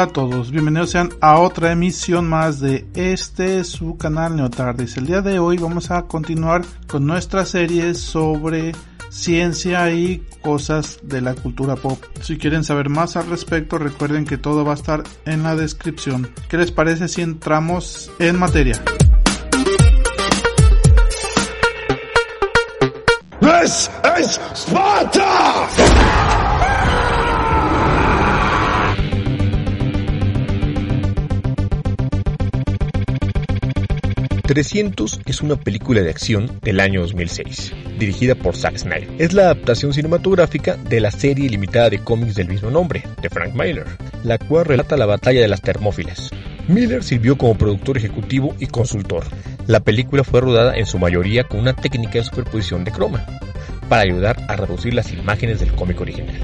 Hola a todos, bienvenidos sean a otra emisión más de este su canal Neotardis. El día de hoy vamos a continuar con nuestra serie sobre ciencia y cosas de la cultura pop. Si quieren saber más al respecto, recuerden que todo va a estar en la descripción. ¿Qué les parece si entramos en materia? This is Sparta! 300 es una película de acción del año 2006, dirigida por Zack Snyder. Es la adaptación cinematográfica de la serie limitada de cómics del mismo nombre, de Frank Miller, la cual relata la batalla de las Termófilas. Miller sirvió como productor ejecutivo y consultor. La película fue rodada en su mayoría con una técnica de superposición de croma, para ayudar a reducir las imágenes del cómic original.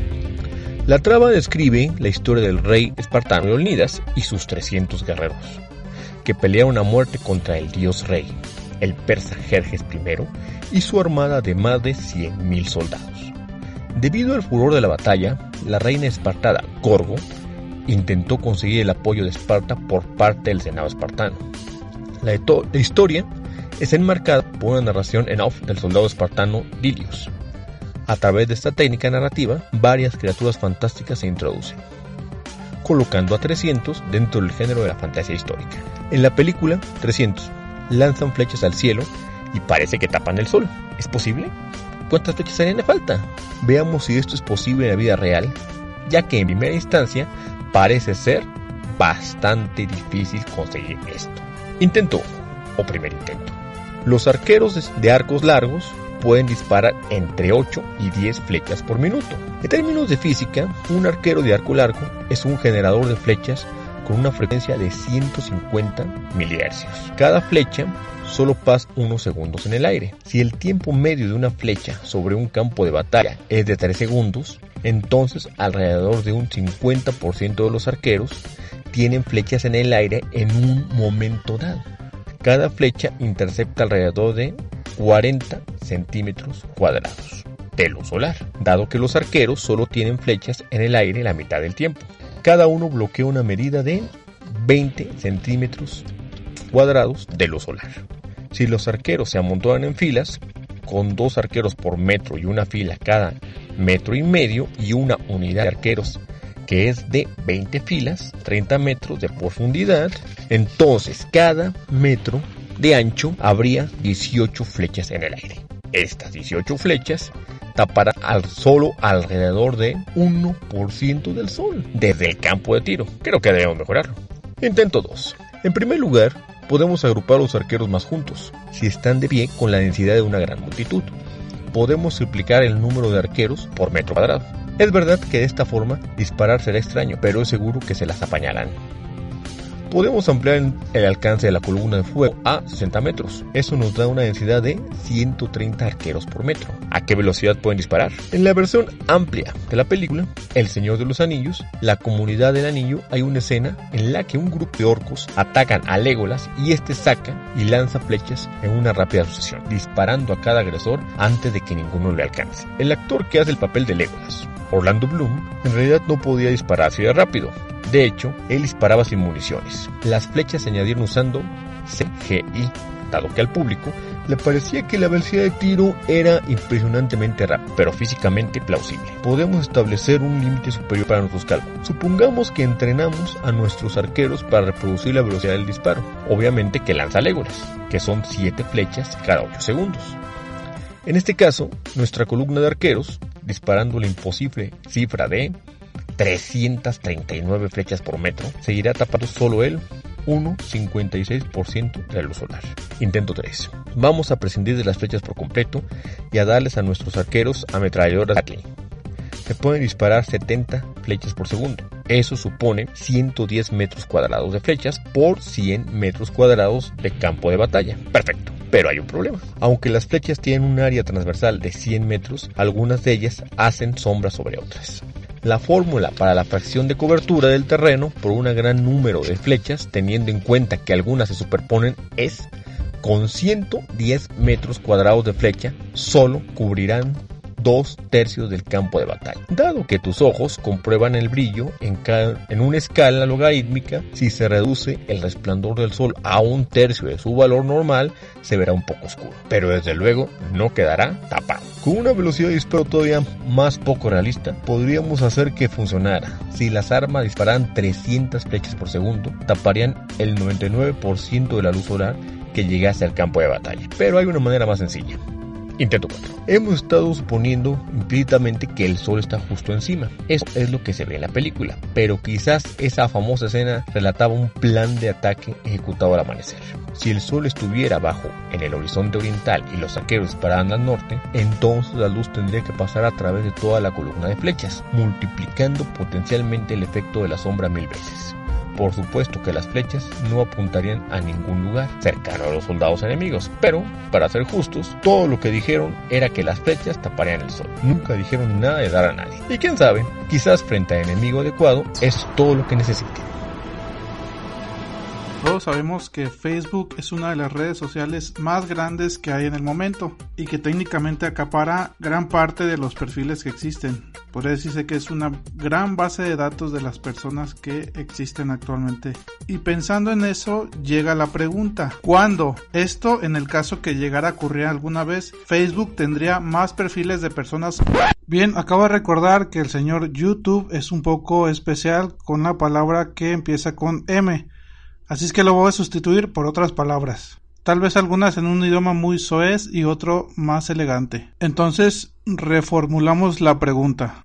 La trama describe la historia del rey espartano Leonidas y sus 300 guerreros que pelea una muerte contra el dios rey, el persa Jerjes I, y su armada de más de 100.000 soldados. Debido al furor de la batalla, la reina espartada, Gorgo, intentó conseguir el apoyo de Esparta por parte del Senado espartano. La, la historia es enmarcada por una narración en off del soldado espartano Dilius. A través de esta técnica narrativa, varias criaturas fantásticas se introducen colocando a 300 dentro del género de la fantasía histórica. En la película, 300 lanzan flechas al cielo y parece que tapan el sol. ¿Es posible? ¿Cuántas flechas harían falta? Veamos si esto es posible en la vida real, ya que en primera instancia parece ser bastante difícil conseguir esto. Intento o primer intento. Los arqueros de arcos largos pueden disparar entre 8 y 10 flechas por minuto. En términos de física, un arquero de arco largo es un generador de flechas con una frecuencia de 150 MHz. Cada flecha solo pasa unos segundos en el aire. Si el tiempo medio de una flecha sobre un campo de batalla es de 3 segundos, entonces alrededor de un 50% de los arqueros tienen flechas en el aire en un momento dado. Cada flecha intercepta alrededor de 40 centímetros cuadrados de luz solar, dado que los arqueros solo tienen flechas en el aire la mitad del tiempo. Cada uno bloquea una medida de 20 centímetros cuadrados de luz solar. Si los arqueros se amontonan en filas, con dos arqueros por metro y una fila cada metro y medio y una unidad de arqueros que es de 20 filas, 30 metros de profundidad, entonces cada metro de ancho habría 18 flechas en el aire. Estas 18 flechas taparán al solo alrededor de 1% del sol desde el campo de tiro. Creo que debemos mejorarlo. Intento 2. En primer lugar, podemos agrupar los arqueros más juntos, si están de pie con la densidad de una gran multitud. Podemos triplicar el número de arqueros por metro cuadrado. Es verdad que de esta forma disparar será extraño, pero es seguro que se las apañarán podemos ampliar el alcance de la columna de fuego a 60 metros. Eso nos da una densidad de 130 arqueros por metro. ¿A qué velocidad pueden disparar? En la versión amplia de la película, El Señor de los Anillos, la comunidad del anillo, hay una escena en la que un grupo de orcos atacan a Legolas y este saca y lanza flechas en una rápida sucesión, disparando a cada agresor antes de que ninguno le alcance. El actor que hace el papel de Legolas, Orlando Bloom, en realidad no podía disparar así de rápido, de hecho, él disparaba sin municiones. Las flechas se añadieron usando CGI, dado que al público le parecía que la velocidad de tiro era impresionantemente rápida, pero físicamente plausible. Podemos establecer un límite superior para nuestros cálculos. Supongamos que entrenamos a nuestros arqueros para reproducir la velocidad del disparo, obviamente que lanza Legolas, que son 7 flechas cada 8 segundos. En este caso, nuestra columna de arqueros, disparando la imposible cifra de 339 flechas por metro, seguirá tapando solo el 1,56% de la luz solar. Intento 3. Vamos a prescindir de las flechas por completo y a darles a nuestros arqueros ametralladoras Gatling. Se pueden disparar 70 flechas por segundo. Eso supone 110 metros cuadrados de flechas por 100 metros cuadrados de campo de batalla. Perfecto. Pero hay un problema. Aunque las flechas tienen un área transversal de 100 metros, algunas de ellas hacen sombra sobre otras. La fórmula para la fracción de cobertura del terreno por un gran número de flechas, teniendo en cuenta que algunas se superponen, es con 110 metros cuadrados de flecha, solo cubrirán dos tercios del campo de batalla. Dado que tus ojos comprueban el brillo en, una escala logarítmica, si se reduce el resplandor del sol a un tercio de su valor normal, se verá un poco oscuro. Pero desde luego no quedará tapado. Con una velocidad de disparo todavía más poco realista, podríamos hacer que funcionara. Si las armas dispararan 300 flechas por segundo, taparían el 99% de la luz solar que llegase al campo de batalla. Pero hay una manera más sencilla. Intento 4. Hemos estado suponiendo implícitamente que el sol está justo encima. Eso es lo que se ve en la película. Pero quizás esa famosa escena relataba un plan de ataque ejecutado al amanecer. Si el sol estuviera abajo en el horizonte oriental y los saqueros dispararan al norte, entonces la luz tendría que pasar a través de toda la columna de flechas, multiplicando potencialmente el efecto de la sombra mil veces. Por supuesto que las flechas no apuntarían a ningún lugar cercano a los soldados enemigos, pero, para ser justos, todo lo que dijeron era que las flechas taparían el sol. Nunca dijeron nada de dar a nadie. Y quién sabe, quizás frente a enemigo adecuado es todo lo que necesiten. Todos sabemos que Facebook es una de las redes sociales más grandes que hay en el momento y que técnicamente acapara gran parte de los perfiles que existen. Eso decirse que es una gran base de datos de las personas que existen actualmente. Y pensando en eso, llega la pregunta, ¿cuándo? Esto en el caso que llegara a ocurrir alguna vez, Facebook tendría más perfiles de personas Bien, acabo de recordar que el señor YouTube es un poco especial con la palabra que empieza con M. Así es que lo voy a sustituir por otras palabras. Tal vez algunas en un idioma muy soez y otro más elegante. Entonces, reformulamos la pregunta.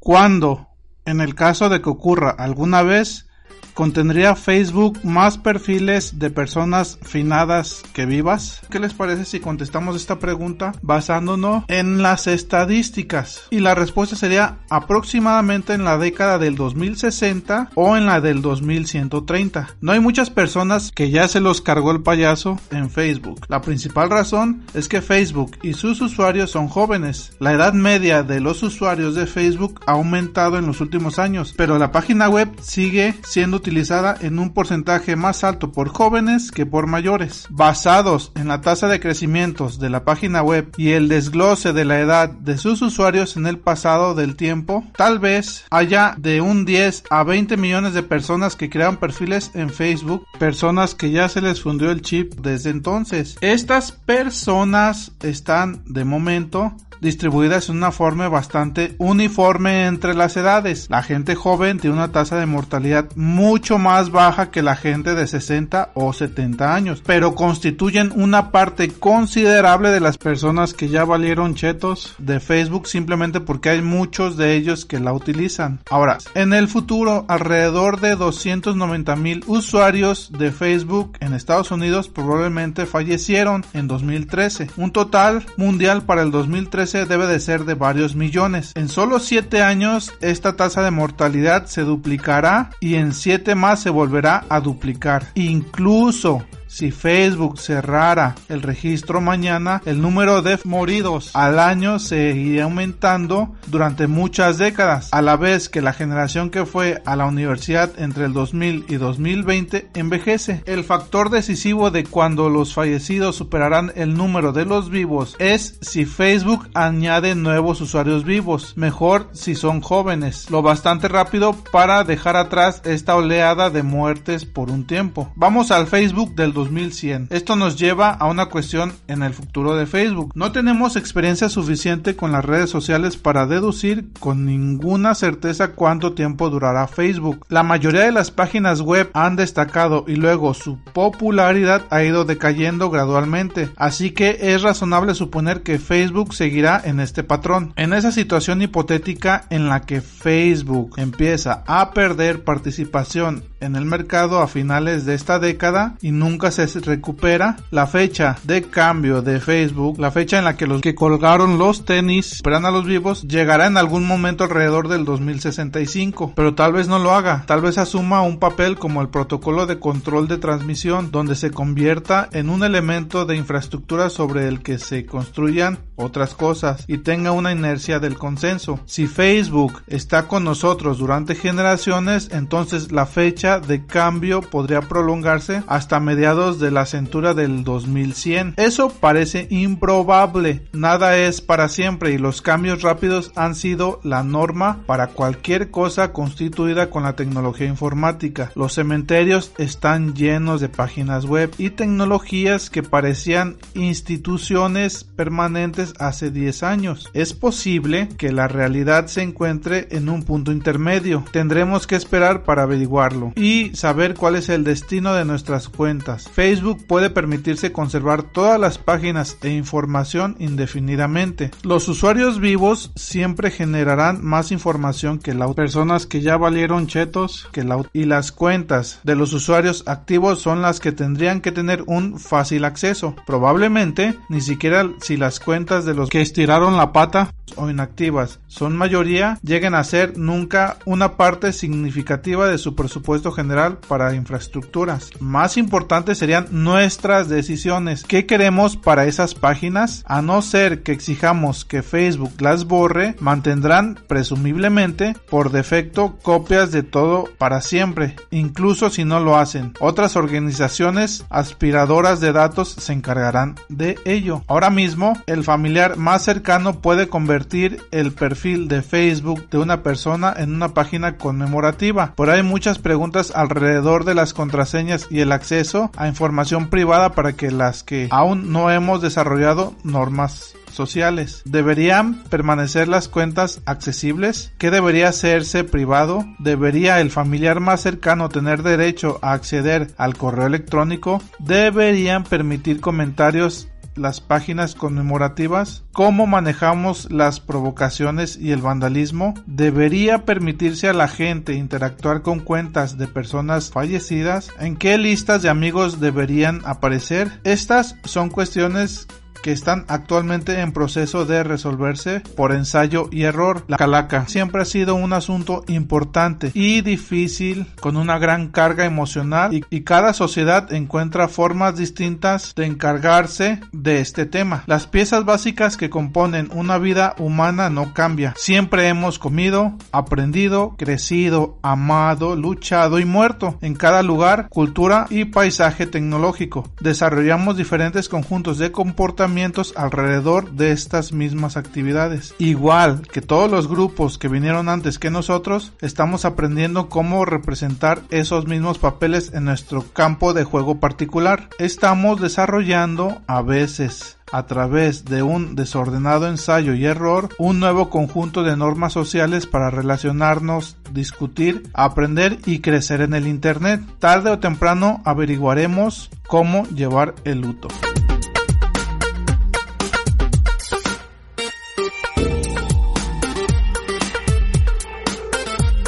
¿Cuándo, en el caso de que ocurra alguna vez, ¿Contendría Facebook más perfiles de personas finadas que vivas? ¿Qué les parece si contestamos esta pregunta basándonos en las estadísticas? Y la respuesta sería aproximadamente en la década del 2060 o en la del 2130. No hay muchas personas que ya se los cargó el payaso en Facebook. La principal razón es que Facebook y sus usuarios son jóvenes. La edad media de los usuarios de Facebook ha aumentado en los últimos años, pero la página web sigue siendo utilizada en un porcentaje más alto por jóvenes que por mayores. Basados en la tasa de crecimiento de la página web y el desglose de la edad de sus usuarios en el pasado del tiempo, tal vez haya de un 10 a 20 millones de personas que crean perfiles en Facebook, personas que ya se les fundió el chip desde entonces. Estas personas están de momento distribuidas en una forma bastante uniforme entre las edades. La gente joven tiene una tasa de mortalidad mucho más baja que la gente de 60 o 70 años, pero constituyen una parte considerable de las personas que ya valieron chetos de Facebook simplemente porque hay muchos de ellos que la utilizan. Ahora, en el futuro, alrededor de 290 mil usuarios de Facebook en Estados Unidos probablemente fallecieron en 2013. Un total mundial para el 2013 debe de ser de varios millones. En solo 7 años esta tasa de mortalidad se duplicará y en 7 más se volverá a duplicar. Incluso si Facebook cerrara el registro mañana, el número de moridos al año seguiría aumentando durante muchas décadas, a la vez que la generación que fue a la universidad entre el 2000 y 2020 envejece. El factor decisivo de cuando los fallecidos superarán el número de los vivos es si Facebook añade nuevos usuarios vivos, mejor si son jóvenes, lo bastante rápido para dejar atrás esta oleada de muertes por un tiempo. Vamos al Facebook del 2100. Esto nos lleva a una cuestión en el futuro de Facebook. No tenemos experiencia suficiente con las redes sociales para deducir con ninguna certeza cuánto tiempo durará Facebook. La mayoría de las páginas web han destacado y luego su popularidad ha ido decayendo gradualmente, así que es razonable suponer que Facebook seguirá en este patrón. En esa situación hipotética en la que Facebook empieza a perder participación en el mercado a finales de esta década y nunca se recupera la fecha de cambio de Facebook, la fecha en la que los que colgaron los tenis esperan a los vivos, llegará en algún momento alrededor del 2065, pero tal vez no lo haga, tal vez asuma un papel como el protocolo de control de transmisión, donde se convierta en un elemento de infraestructura sobre el que se construyan otras cosas y tenga una inercia del consenso. Si Facebook está con nosotros durante generaciones, entonces la fecha de cambio podría prolongarse hasta mediados de la centura del 2100. Eso parece improbable, nada es para siempre y los cambios rápidos han sido la norma para cualquier cosa constituida con la tecnología informática. Los cementerios están llenos de páginas web y tecnologías que parecían instituciones permanentes hace 10 años. Es posible que la realidad se encuentre en un punto intermedio. Tendremos que esperar para averiguarlo y saber cuál es el destino de nuestras cuentas. Facebook puede permitirse conservar todas las páginas e información indefinidamente. Los usuarios vivos siempre generarán más información que las personas que ya valieron chetos que la y las cuentas de los usuarios activos son las que tendrían que tener un fácil acceso. Probablemente ni siquiera si las cuentas de los que estiraron la pata o inactivas son mayoría lleguen a ser nunca una parte significativa de su presupuesto general para infraestructuras. Más importantes serían nuestras decisiones. ¿Qué queremos para esas páginas? A no ser que exijamos que Facebook las borre, mantendrán presumiblemente por defecto copias de todo para siempre, incluso si no lo hacen. Otras organizaciones aspiradoras de datos se encargarán de ello. Ahora mismo, el familiar más cercano puede convertir el perfil de Facebook de una persona en una página conmemorativa. Ahí hay muchas preguntas alrededor de las contraseñas y el acceso a información privada para que las que aún no hemos desarrollado normas sociales. ¿Deberían permanecer las cuentas accesibles? ¿Qué debería hacerse privado? ¿Debería el familiar más cercano tener derecho a acceder al correo electrónico? ¿Deberían permitir comentarios las páginas conmemorativas, cómo manejamos las provocaciones y el vandalismo, debería permitirse a la gente interactuar con cuentas de personas fallecidas, en qué listas de amigos deberían aparecer. Estas son cuestiones que están actualmente en proceso de resolverse por ensayo y error. La calaca siempre ha sido un asunto importante y difícil con una gran carga emocional y, cada sociedad encuentra formas distintas de encargarse de este tema. Las piezas básicas que componen una vida humana no cambian. Siempre hemos comido, aprendido, crecido, amado, luchado y muerto en cada lugar, cultura y paisaje tecnológico. Desarrollamos diferentes conjuntos de comportamientos alrededor de estas mismas actividades. Igual que todos los grupos que vinieron antes que nosotros, estamos aprendiendo cómo representar esos mismos papeles en nuestro campo de juego particular. Estamos desarrollando a veces a través de un desordenado ensayo y error un nuevo conjunto de normas sociales para relacionarnos, discutir, aprender y crecer en el Internet. Tarde o temprano averiguaremos cómo llevar el luto.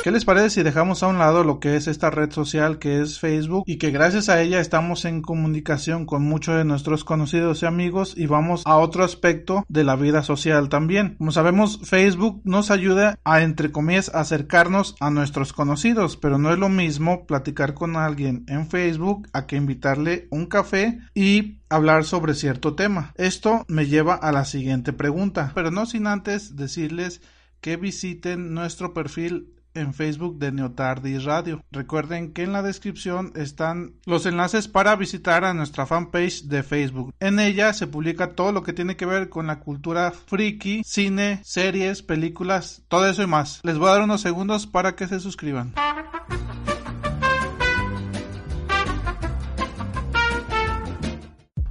¿Qué les parece si dejamos a un lado lo que es esta red social que es Facebook y que gracias a ella estamos en comunicación con muchos de nuestros conocidos y amigos y vamos a otro aspecto de la vida social también? Como sabemos, Facebook nos ayuda a, entre comillas, acercarnos a nuestros conocidos, pero no es lo mismo platicar con alguien en Facebook a que invitarle un café y hablar sobre cierto tema. Esto me lleva a la siguiente pregunta, pero no sin antes decirles que visiten nuestro perfil en Facebook de Neotardis Radio. Recuerden que en la descripción están los enlaces para visitar a nuestra fanpage de Facebook. En ella se publica todo lo que tiene que ver con la cultura friki, cine, series, películas, todo eso y más. Les voy a dar unos segundos para que se suscriban.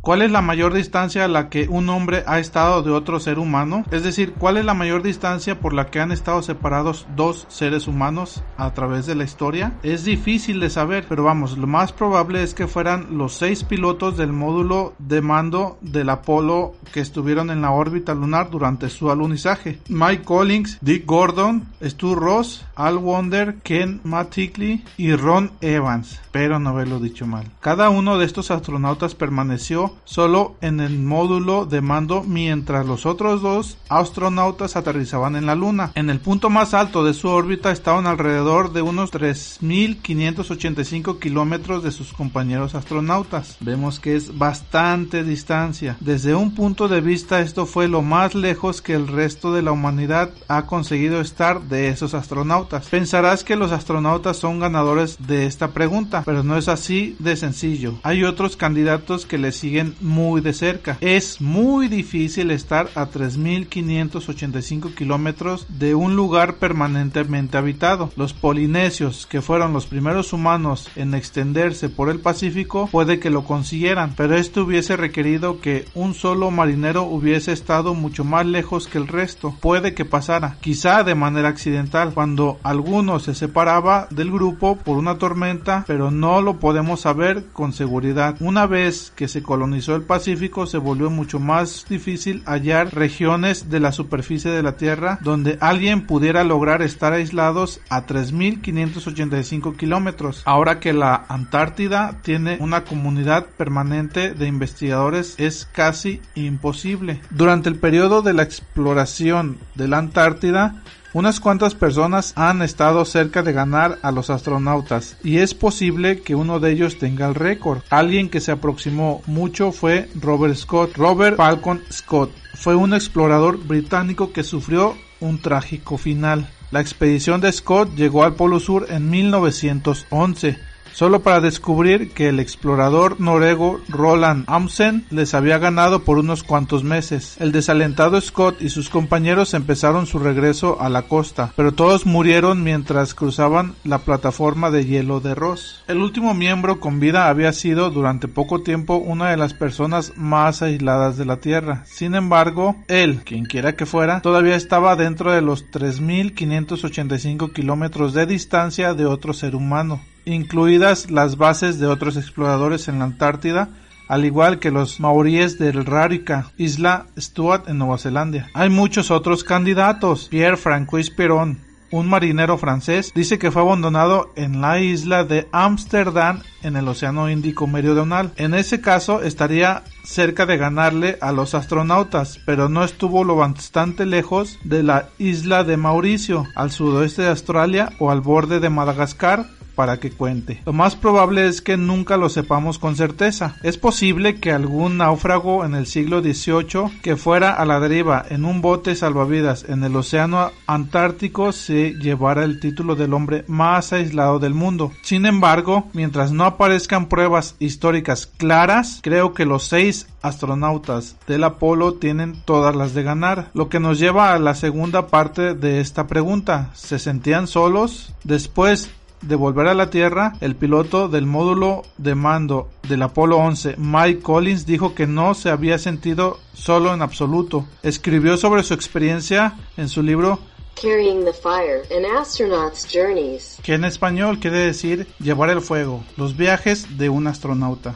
¿Cuál es la mayor distancia a la que un hombre ha estado de otro ser humano? Es decir, ¿cuál es la mayor distancia por la que han estado separados dos seres humanos a través de la historia? Es difícil de saber, pero vamos, lo más probable es que fueran los seis pilotos del módulo de mando del Apolo que estuvieron en la órbita lunar durante su alunizaje. Mike Collins, Dick Gordon, Stu Ross, Al Wonder, Ken Mattingly y Ron Evans. Pero no haberlo dicho mal. Cada uno de estos astronautas permaneció solo en el módulo de mando mientras los otros dos astronautas aterrizaban en la Luna. En el punto más alto de su órbita estaban alrededor de unos 3.585 kilómetros de sus compañeros astronautas. Vemos que es bastante distancia. Desde un punto de vista esto fue lo más lejos que el resto de la humanidad ha conseguido estar de esos astronautas. Pensarás que los astronautas son ganadores de esta pregunta, pero no es así de sencillo. Hay otros candidatos que le siguen muy de cerca. Es muy difícil estar a 3.585 kilómetros de un lugar permanentemente habitado. Los polinesios, que fueron los primeros humanos en extenderse por el Pacífico, puede que lo consiguieran, pero esto hubiese requerido que un solo marinero hubiese estado mucho más lejos que el resto. Puede que pasara, quizá de manera accidental, cuando alguno se separaba del grupo por una tormenta, pero no lo podemos saber con seguridad. Una vez que se colonizó el Pacífico, se volvió mucho más difícil hallar regiones de la superficie de la Tierra donde alguien pudiera lograr estar aislados a 3.585 kilómetros. Ahora que la Antártida tiene una comunidad permanente de investigadores es casi imposible. Durante el periodo de la exploración de la Antártida, unas cuantas personas han estado cerca de ganar a los astronautas y es posible que uno de ellos tenga el récord. Alguien que se aproximó mucho fue Robert Scott. Robert Falcon Scott fue un explorador británico que sufrió un trágico final. La expedición de Scott llegó al Polo Sur en 1911 solo para descubrir que el explorador noruego Roland Amundsen les había ganado por unos cuantos meses. El desalentado Scott y sus compañeros empezaron su regreso a la costa, pero todos murieron mientras cruzaban la plataforma de hielo de Ross. El último miembro con vida había sido durante poco tiempo una de las personas más aisladas de la Tierra. Sin embargo, él, quien quiera que fuera, todavía estaba dentro de los 3.585 kilómetros de distancia de otro ser humano incluidas las bases de otros exploradores en la Antártida, al igual que los maoríes del Rarica, isla Stuart en Nueva Zelanda. Hay muchos otros candidatos. Pierre Francois Perron, un marinero francés, dice que fue abandonado en la isla de Ámsterdam en el Océano Índico Meridional. En ese caso estaría cerca de ganarle a los astronautas, pero no estuvo lo bastante lejos de la isla de Mauricio, al sudoeste de Australia o al borde de Madagascar, para que cuente. Lo más probable es que nunca lo sepamos con certeza. Es posible que algún náufrago en el siglo XVIII que fuera a la deriva en un bote salvavidas en el océano Antártico se llevara el título del hombre más aislado del mundo. Sin embargo, mientras no aparezcan pruebas históricas claras, creo que los seis astronautas del Apolo tienen todas las de ganar. Lo que nos lleva a la segunda parte de esta pregunta. ¿Se sentían solos? Después de volver a la Tierra, el piloto del módulo de mando del Apolo 11, Mike Collins, dijo que no se había sentido solo en absoluto. Escribió sobre su experiencia en su libro Carrying the Fire, an Astronaut's Journeys, que en español quiere decir llevar el fuego, los viajes de un astronauta.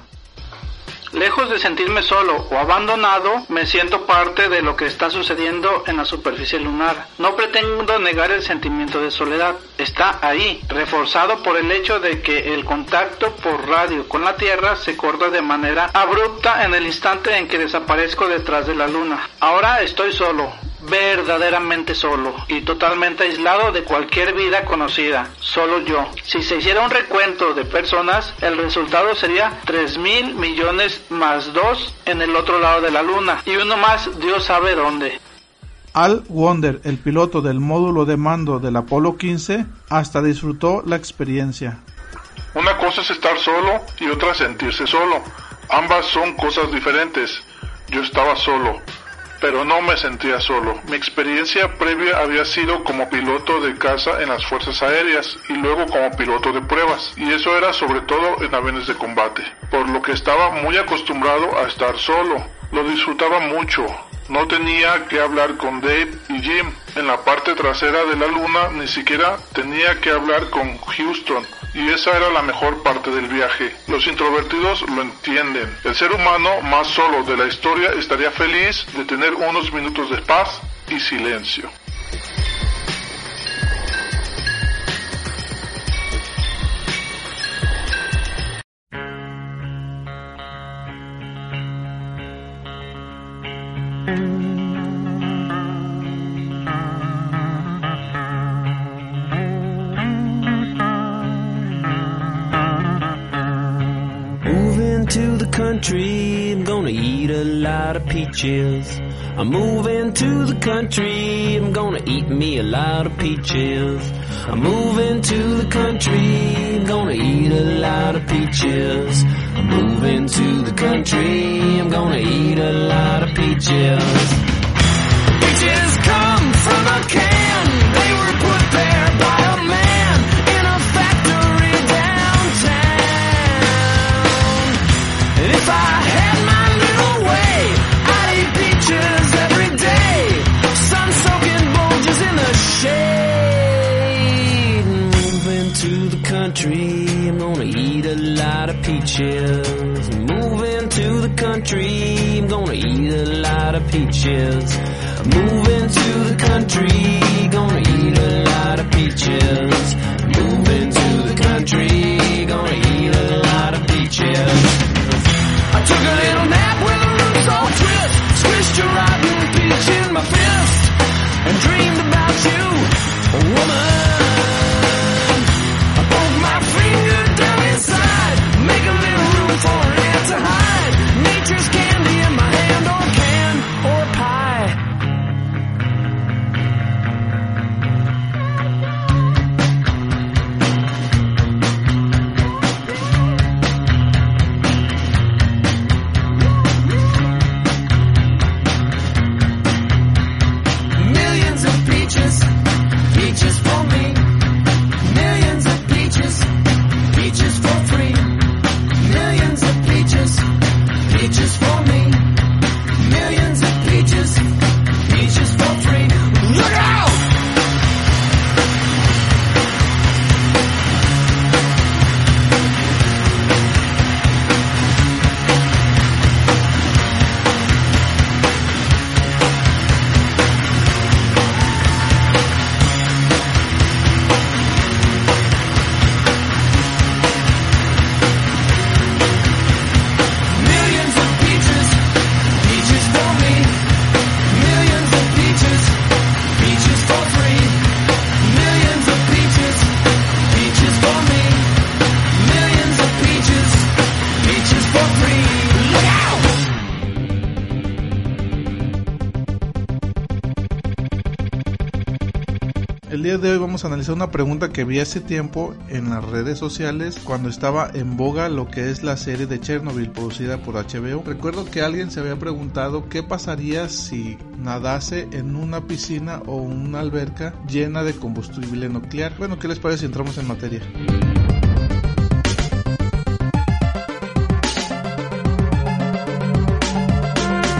Lejos de sentirme solo o abandonado, me siento parte de lo que está sucediendo en la superficie lunar. No pretendo negar el sentimiento de soledad. Está ahí, reforzado por el hecho de que el contacto por radio con la Tierra se corta de manera abrupta en el instante en que desaparezco detrás de la Luna. Ahora estoy solo, verdaderamente solo y totalmente aislado de cualquier vida conocida, solo yo. Si se hiciera un recuento de personas, el resultado sería 3 mil millones más 2 en el otro lado de la luna y uno más Dios sabe dónde. Al Wonder, el piloto del módulo de mando del Apolo 15, hasta disfrutó la experiencia. Una cosa es estar solo y otra sentirse solo. Ambas son cosas diferentes. Yo estaba solo, pero no me sentía solo. Mi experiencia previa había sido como piloto de caza en las Fuerzas Aéreas y luego como piloto de pruebas, y eso era sobre todo en aviones de combate, por lo que estaba muy acostumbrado a estar solo. Lo disfrutaba mucho. No tenía que hablar con Dave y Jim. En la parte trasera de la luna ni siquiera tenía que hablar con Houston y esa era la mejor parte del viaje. Los introvertidos lo entienden. El ser humano más solo de la historia estaría feliz de tener unos minutos de paz y silencio. Peaches. I'm moving to the country, I'm gonna eat me a lot of peaches. I'm moving to the country, I'm gonna eat a lot of peaches. I'm moving to the country, I'm gonna eat a lot of peaches. Peaches come from a can, they were put there country, I'm gonna eat a lot of peaches. Moving to the country, I'm gonna eat a lot of peaches. Moving to the country, gonna eat a lot of peaches. Moving to the country, gonna eat a lot of peaches. I took a little nap with the roots all twist. Squished a rotten peach in my fist. And dreamed about you, woman. Vamos a analizar una pregunta que vi hace tiempo en las redes sociales cuando estaba en boga lo que es la serie de Chernobyl producida por HBO. Recuerdo que alguien se había preguntado qué pasaría si nadase en una piscina o una alberca llena de combustible nuclear. Bueno, ¿qué les parece si entramos en materia?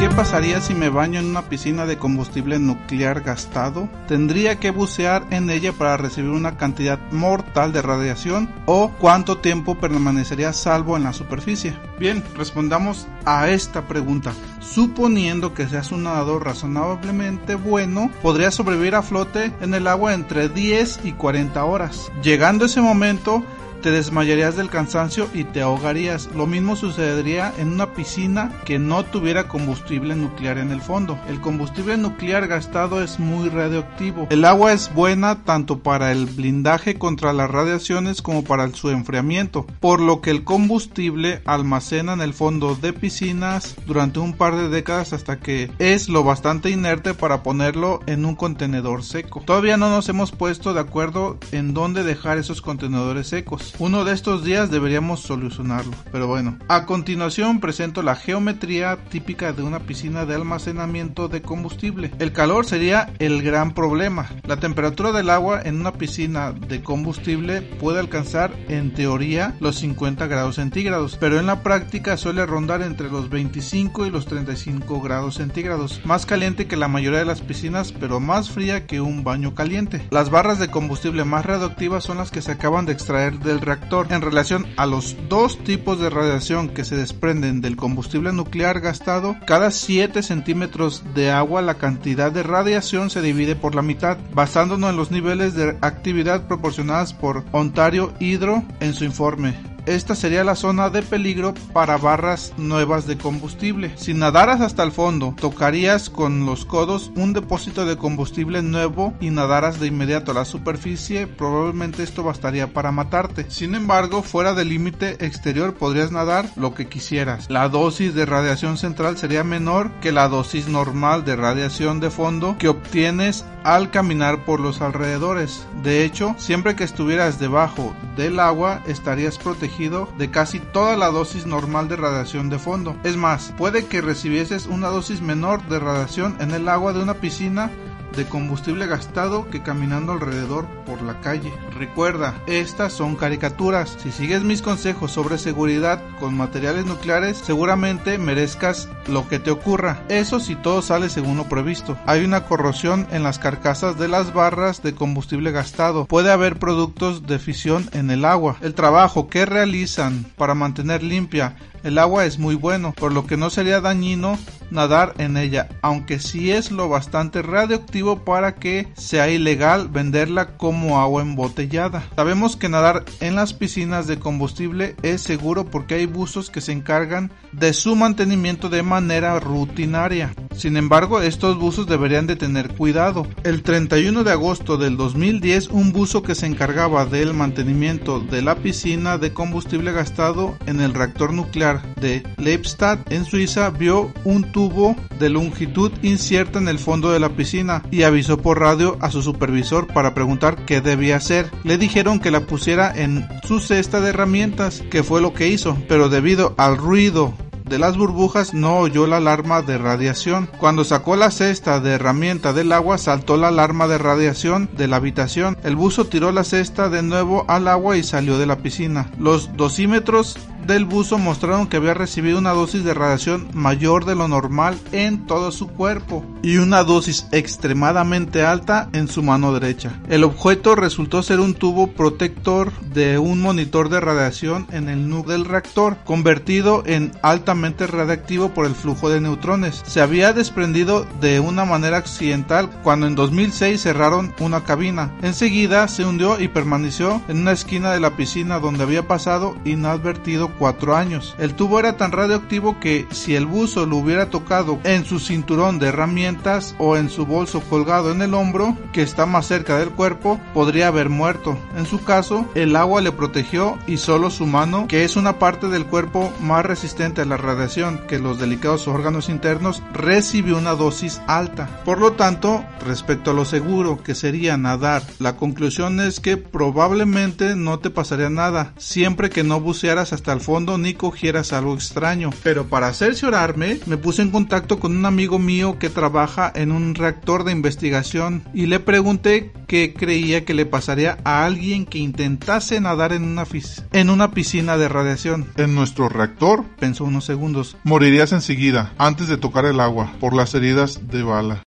¿Qué pasaría si me baño en una piscina de combustible nuclear gastado? ¿Tendría que bucear en ella para recibir una cantidad mortal de radiación? ¿O cuánto tiempo permanecería salvo en la superficie? Bien, respondamos a esta pregunta. Suponiendo que seas un nadador razonablemente bueno, podrías sobrevivir a flote en el agua entre 10 y 40 horas. Llegando ese momento, te desmayarías del cansancio y te ahogarías. Lo mismo sucedería en una piscina que no tuviera combustible nuclear en el fondo. El combustible nuclear gastado es muy radioactivo. El agua es buena tanto para el blindaje contra las radiaciones como para su enfriamiento, por lo que el combustible almacena en el fondo de piscinas durante un par de décadas hasta que es lo bastante inerte para ponerlo en un contenedor seco. Todavía no nos hemos puesto de acuerdo en dónde dejar esos contenedores secos. Uno de estos días deberíamos solucionarlo, pero bueno. A continuación presento la geometría típica de una piscina de almacenamiento de combustible. El calor sería el gran problema. La temperatura del agua en una piscina de combustible puede alcanzar en teoría los 50 grados centígrados, pero en la práctica suele rondar entre los 25 y los 35 grados centígrados, más caliente que la mayoría de las piscinas, pero más fría que un baño caliente. Las barras de combustible más radioactivas son las que se acaban de extraer del reactor. En relación a los dos tipos de radiación que se desprenden del combustible nuclear gastado, cada 7 centímetros de agua la cantidad de radiación se divide por la mitad, basándonos en los niveles de actividad proporcionadas por Ontario Hydro en su informe. Esta sería la zona de peligro para barras nuevas de combustible. Si nadaras hasta el fondo, tocarías con los codos un depósito de combustible nuevo y nadaras de inmediato a la superficie, probablemente esto bastaría para matarte. Sin embargo, fuera del límite exterior podrías nadar lo que quisieras. La dosis de radiación central sería menor que la dosis normal de radiación de fondo que obtienes al caminar por los alrededores. De hecho, siempre que estuvieras debajo del agua estarías protegido de casi toda la dosis normal de radiación de fondo. Es más, puede que recibieses una dosis menor de radiación en el agua de una piscina de combustible gastado que caminando alrededor por la calle. Recuerda, estas son caricaturas. Si sigues mis consejos sobre seguridad con materiales nucleares, seguramente merezcas lo que te ocurra. Eso si todo sale según lo previsto. Hay una corrosión en las carcasas de las barras de combustible gastado. Puede haber productos de fisión en el agua. El trabajo que realizan para mantener limpia el agua es muy bueno, por lo que no sería dañino nadar en ella, aunque sí es lo bastante radioactivo para que sea ilegal venderla como agua embotellada. Sabemos que nadar en las piscinas de combustible es seguro porque hay buzos que se encargan de su mantenimiento de manera rutinaria. Sin embargo, estos buzos deberían de tener cuidado. El 31 de agosto del 2010, un buzo que se encargaba del mantenimiento de la piscina de combustible gastado en el reactor nuclear de Leibstadt en Suiza vio un tubo de longitud incierta en el fondo de la piscina y avisó por radio a su supervisor para preguntar qué debía hacer. Le dijeron que la pusiera en su cesta de herramientas, que fue lo que hizo, pero debido al ruido de las burbujas no oyó la alarma de radiación. Cuando sacó la cesta de herramienta del agua saltó la alarma de radiación de la habitación. El buzo tiró la cesta de nuevo al agua y salió de la piscina. Los dosímetros del buzo mostraron que había recibido una dosis de radiación mayor de lo normal en todo su cuerpo y una dosis extremadamente alta en su mano derecha. El objeto resultó ser un tubo protector de un monitor de radiación en el núcleo del reactor, convertido en altamente radiactivo por el flujo de neutrones. Se había desprendido de una manera accidental cuando en 2006 cerraron una cabina. Enseguida se hundió y permaneció en una esquina de la piscina donde había pasado inadvertido cuatro años. El tubo era tan radioactivo que si el buzo lo hubiera tocado en su cinturón de herramientas o en su bolso colgado en el hombro, que está más cerca del cuerpo, podría haber muerto. En su caso, el agua le protegió y solo su mano, que es una parte del cuerpo más resistente a la radiación que los delicados órganos internos, recibió una dosis alta. Por lo tanto, respecto a lo seguro que sería nadar, la conclusión es que probablemente no te pasaría nada, siempre que no bucearas hasta el fondo ni cogieras algo extraño. Pero para cerciorarme, me puse en contacto con un amigo mío que trabaja en un reactor de investigación y le pregunté qué creía que le pasaría a alguien que intentase nadar en una, en una piscina de radiación. En nuestro reactor, pensó unos segundos, morirías enseguida, antes de tocar el agua, por las heridas de bala.